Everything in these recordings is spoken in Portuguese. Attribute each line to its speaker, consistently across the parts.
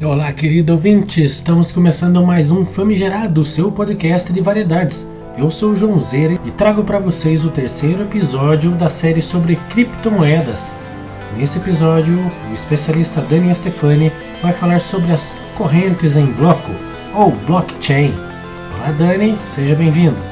Speaker 1: Olá, querido ouvinte, estamos começando mais um Famigerado, seu podcast de variedades. Eu sou o João Zera e trago para vocês o terceiro episódio da série sobre criptomoedas. Nesse episódio, o especialista Dani Stefani vai falar sobre as correntes em bloco, ou blockchain. Olá, Dani, seja bem-vindo.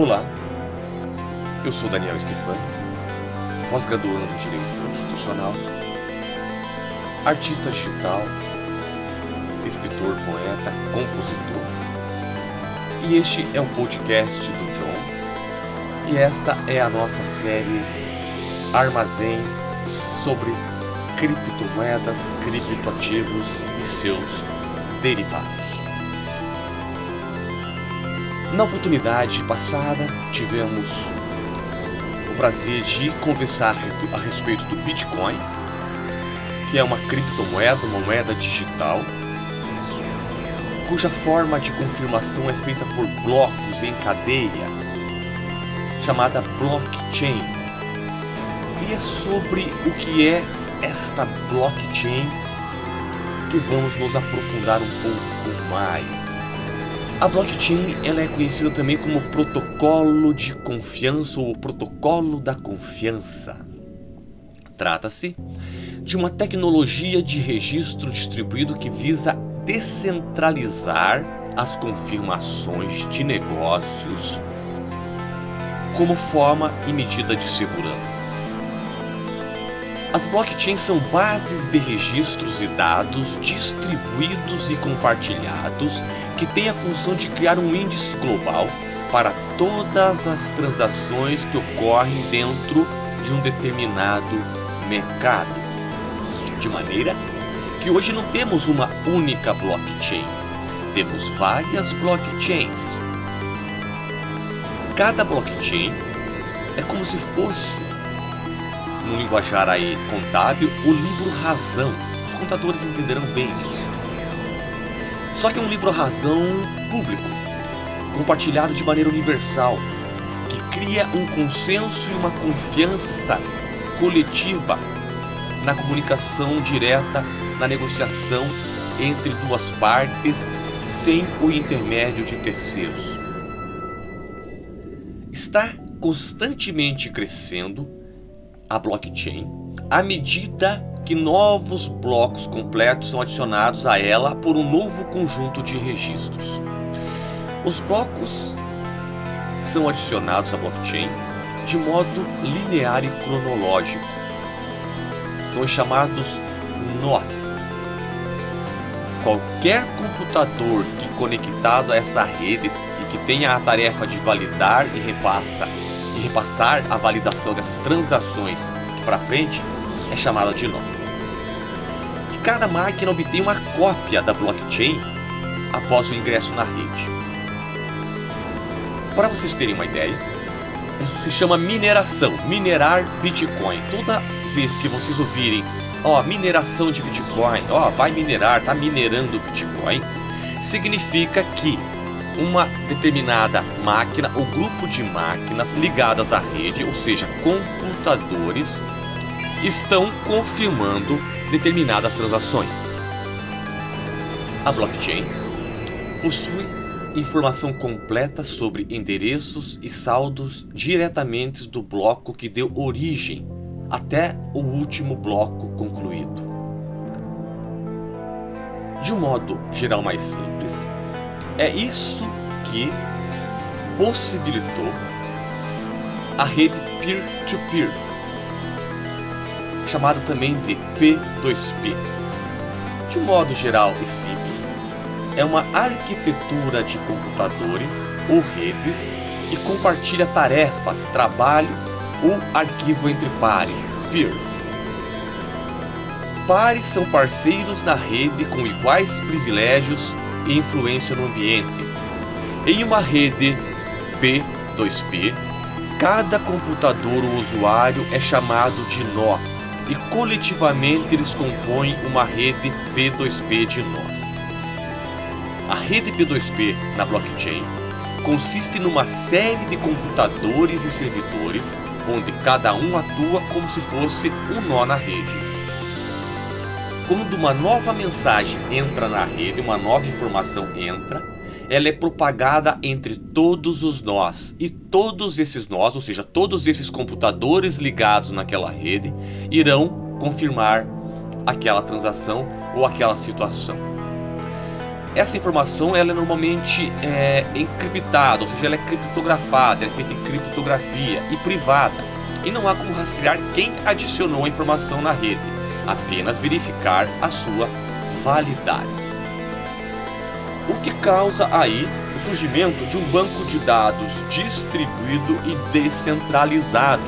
Speaker 2: Olá, eu sou Daniel Stefani, pós-graduando em Direito Constitucional, artista digital, escritor, poeta, compositor. E este é o podcast do John, e esta é a nossa série Armazém sobre criptomoedas, criptoativos e seus derivados. Na oportunidade passada, tivemos o prazer de conversar a respeito do Bitcoin, que é uma criptomoeda, uma moeda digital, cuja forma de confirmação é feita por blocos em cadeia, chamada blockchain. E é sobre o que é esta blockchain que vamos nos aprofundar um pouco mais. A blockchain ela é conhecida também como protocolo de confiança ou protocolo da confiança. Trata-se de uma tecnologia de registro distribuído que visa descentralizar as confirmações de negócios como forma e medida de segurança. As blockchains são bases de registros e dados distribuídos e compartilhados que tem a função de criar um índice global para todas as transações que ocorrem dentro de um determinado mercado. De maneira que hoje não temos uma única blockchain, temos várias blockchains. Cada blockchain é como se fosse, no linguajar aí contábil, o livro razão. Os contadores entenderão bem isso. Só que é um livro razão público, compartilhado de maneira universal, que cria um consenso e uma confiança coletiva na comunicação direta, na negociação entre duas partes, sem o intermédio de terceiros. Está constantemente crescendo a blockchain à medida que novos blocos completos são adicionados a ela por um novo conjunto de registros. Os blocos são adicionados à blockchain de modo linear e cronológico. São chamados nós. Qualquer computador que conectado a essa rede e que tenha a tarefa de validar e repassa e repassar a validação dessas transações para frente é chamada de nó cada máquina obtém uma cópia da blockchain após o ingresso na rede. Para vocês terem uma ideia, isso se chama mineração, minerar Bitcoin. Toda vez que vocês ouvirem, ó, mineração de Bitcoin, ó, vai minerar, tá minerando Bitcoin, significa que uma determinada máquina ou grupo de máquinas ligadas à rede, ou seja, computadores, estão confirmando determinadas transações. A blockchain possui informação completa sobre endereços e saldos diretamente do bloco que deu origem até o último bloco concluído. de um modo geral mais simples, é isso que possibilitou a rede peer-to-peer, -peer, chamada também de P2P. De um modo geral e simples, é uma arquitetura de computadores ou redes que compartilha tarefas, trabalho ou arquivo entre pares, peers. Pares são parceiros na rede com iguais privilégios e influência no ambiente. Em uma rede P2P, cada computador ou usuário é chamado de nó e coletivamente eles compõem uma rede P2P de nós. A rede P2P na blockchain consiste numa série de computadores e servidores onde cada um atua como se fosse um nó na rede. Quando uma nova mensagem entra na rede, uma nova informação entra, ela é propagada entre todos os nós e todos esses nós, ou seja, todos esses computadores ligados naquela rede, irão confirmar aquela transação ou aquela situação. Essa informação ela é normalmente é, encriptada, ou seja, ela é criptografada, ela é feita em criptografia e privada. E não há como rastrear quem adicionou a informação na rede, apenas verificar a sua validade. O que causa aí o surgimento de um banco de dados distribuído e descentralizado.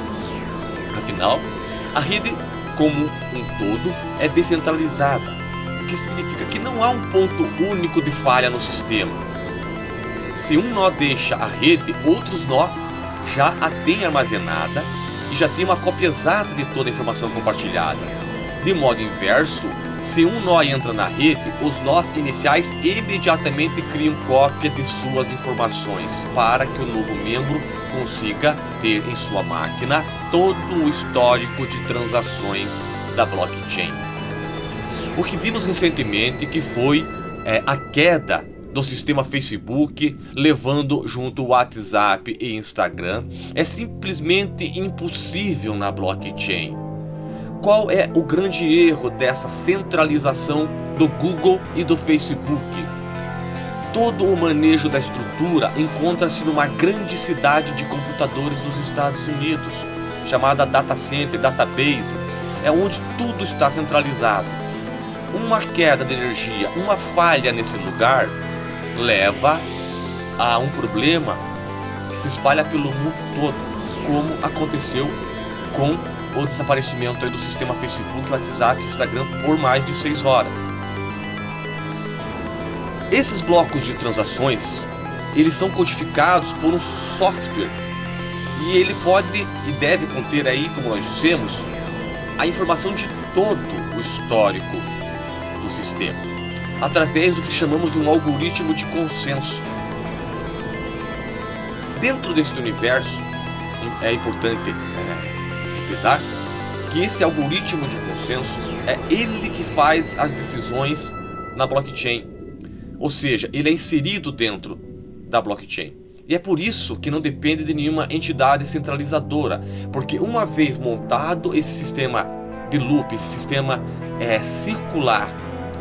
Speaker 2: Afinal, a rede como um todo é descentralizada o que significa que não há um ponto único de falha no sistema. Se um nó deixa a rede, outros nó já a têm armazenada e já tem uma cópia exata de toda a informação compartilhada. De modo inverso, se um nó entra na rede, os nós iniciais imediatamente criam cópia de suas informações para que o novo membro consiga ter em sua máquina todo o histórico de transações da blockchain. O que vimos recentemente que foi é, a queda do sistema Facebook, levando junto WhatsApp e Instagram, é simplesmente impossível na blockchain. Qual é o grande erro dessa centralização do Google e do Facebook? Todo o manejo da estrutura encontra-se numa grande cidade de computadores dos Estados Unidos, chamada data center, database, é onde tudo está centralizado uma queda de energia, uma falha nesse lugar, leva a um problema que se espalha pelo mundo todo, como aconteceu com o desaparecimento do sistema Facebook, WhatsApp e Instagram por mais de 6 horas. Esses blocos de transações, eles são codificados por um software e ele pode e deve conter aí, como nós dissemos, a informação de todo o histórico do sistema, através do que chamamos de um algoritmo de consenso. Dentro deste universo, é importante é, refrisar que esse algoritmo de consenso é ele que faz as decisões na blockchain, ou seja, ele é inserido dentro da blockchain. E é por isso que não depende de nenhuma entidade centralizadora, porque uma vez montado esse sistema de loop, esse sistema é, circular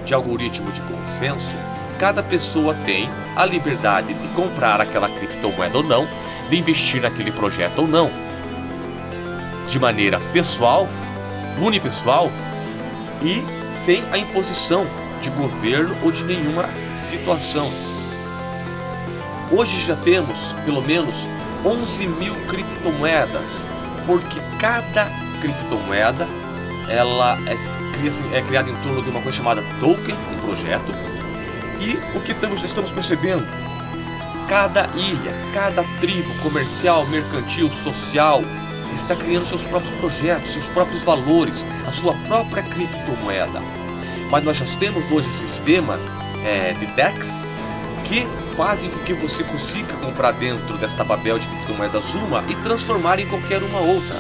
Speaker 2: de algoritmo de consenso, cada pessoa tem a liberdade de comprar aquela criptomoeda ou não, de investir naquele projeto ou não, de maneira pessoal, unipessoal e sem a imposição de governo ou de nenhuma situação. Hoje já temos pelo menos 11 mil criptomoedas, porque cada criptomoeda ela é, é criada em torno de uma coisa chamada token, um projeto. E o que estamos, estamos percebendo? Cada ilha, cada tribo comercial, mercantil, social está criando seus próprios projetos, seus próprios valores, a sua própria criptomoeda. Mas nós já temos hoje sistemas é, de DEX que fazem com que você consiga comprar dentro desta babel de criptomoedas uma e transformar em qualquer uma outra.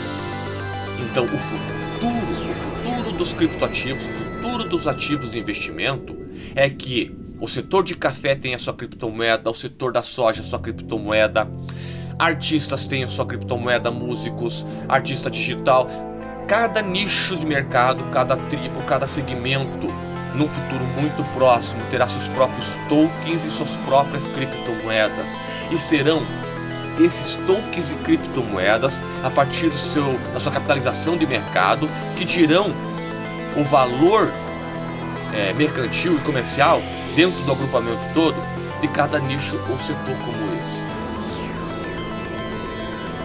Speaker 2: Então, o futuro, o futuro dos criptoativos, o futuro dos ativos de investimento é que o setor de café tem a sua criptomoeda, o setor da soja a sua criptomoeda, artistas têm a sua criptomoeda, músicos, artista digital, cada nicho de mercado, cada tribo, cada segmento num futuro muito próximo, terá seus próprios tokens e suas próprias criptomoedas. E serão esses tokens e criptomoedas, a partir do seu, da sua capitalização de mercado, que dirão o valor é, mercantil e comercial dentro do agrupamento todo de cada nicho ou setor como esse.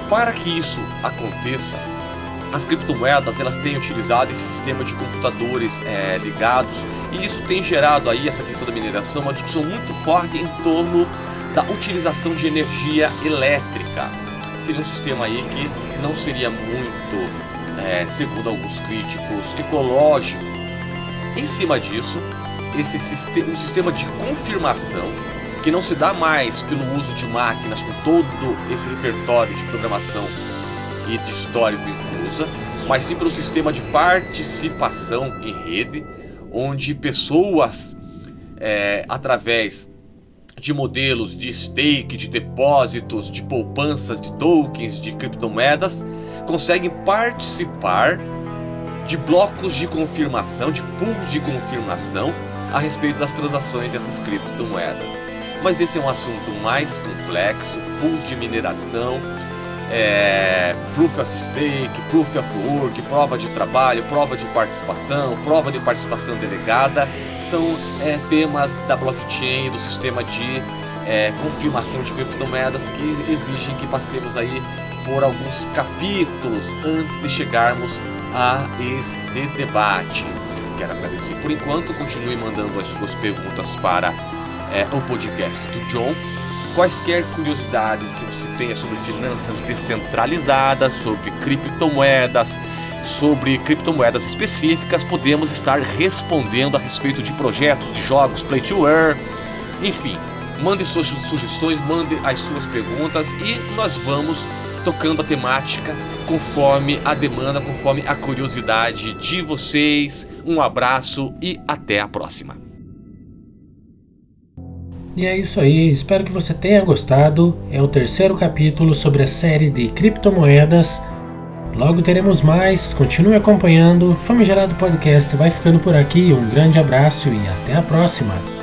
Speaker 2: Para que isso aconteça, as criptomoedas elas têm utilizado esse sistema de computadores é, ligados e isso tem gerado aí essa questão da mineração uma discussão muito forte em torno da utilização de energia elétrica. Seria um sistema aí que não seria muito, é, segundo alguns críticos, ecológico. Em cima disso, esse sistema, um sistema de confirmação que não se dá mais pelo uso de máquinas com todo esse repertório de programação e de histórico inclusa, mas sim pelo sistema de participação em rede, onde pessoas, é, através de modelos de stake, de depósitos, de poupanças, de tokens, de criptomoedas, conseguem participar de blocos de confirmação, de pools de confirmação a respeito das transações dessas criptomoedas. Mas esse é um assunto mais complexo, pools de mineração, é, proof of stake, proof of work, prova de trabalho, prova de participação, prova de participação delegada, são é, temas da blockchain, do sistema de é, confirmação de criptomoedas que exigem que passemos aí por alguns capítulos antes de chegarmos a esse debate. Quero agradecer por enquanto, continue mandando as suas perguntas para é, o podcast do John quaisquer curiosidades que você tenha sobre finanças descentralizadas, sobre criptomoedas, sobre criptomoedas específicas, podemos estar respondendo a respeito de projetos, de jogos, play to earn, enfim, mande suas sugestões, mande as suas perguntas e nós vamos tocando a temática conforme a demanda, conforme a curiosidade de vocês. Um abraço e até a próxima.
Speaker 1: E é isso aí, espero que você tenha gostado. É o terceiro capítulo sobre a série de criptomoedas. Logo teremos mais, continue acompanhando. Famigerado Podcast vai ficando por aqui. Um grande abraço e até a próxima.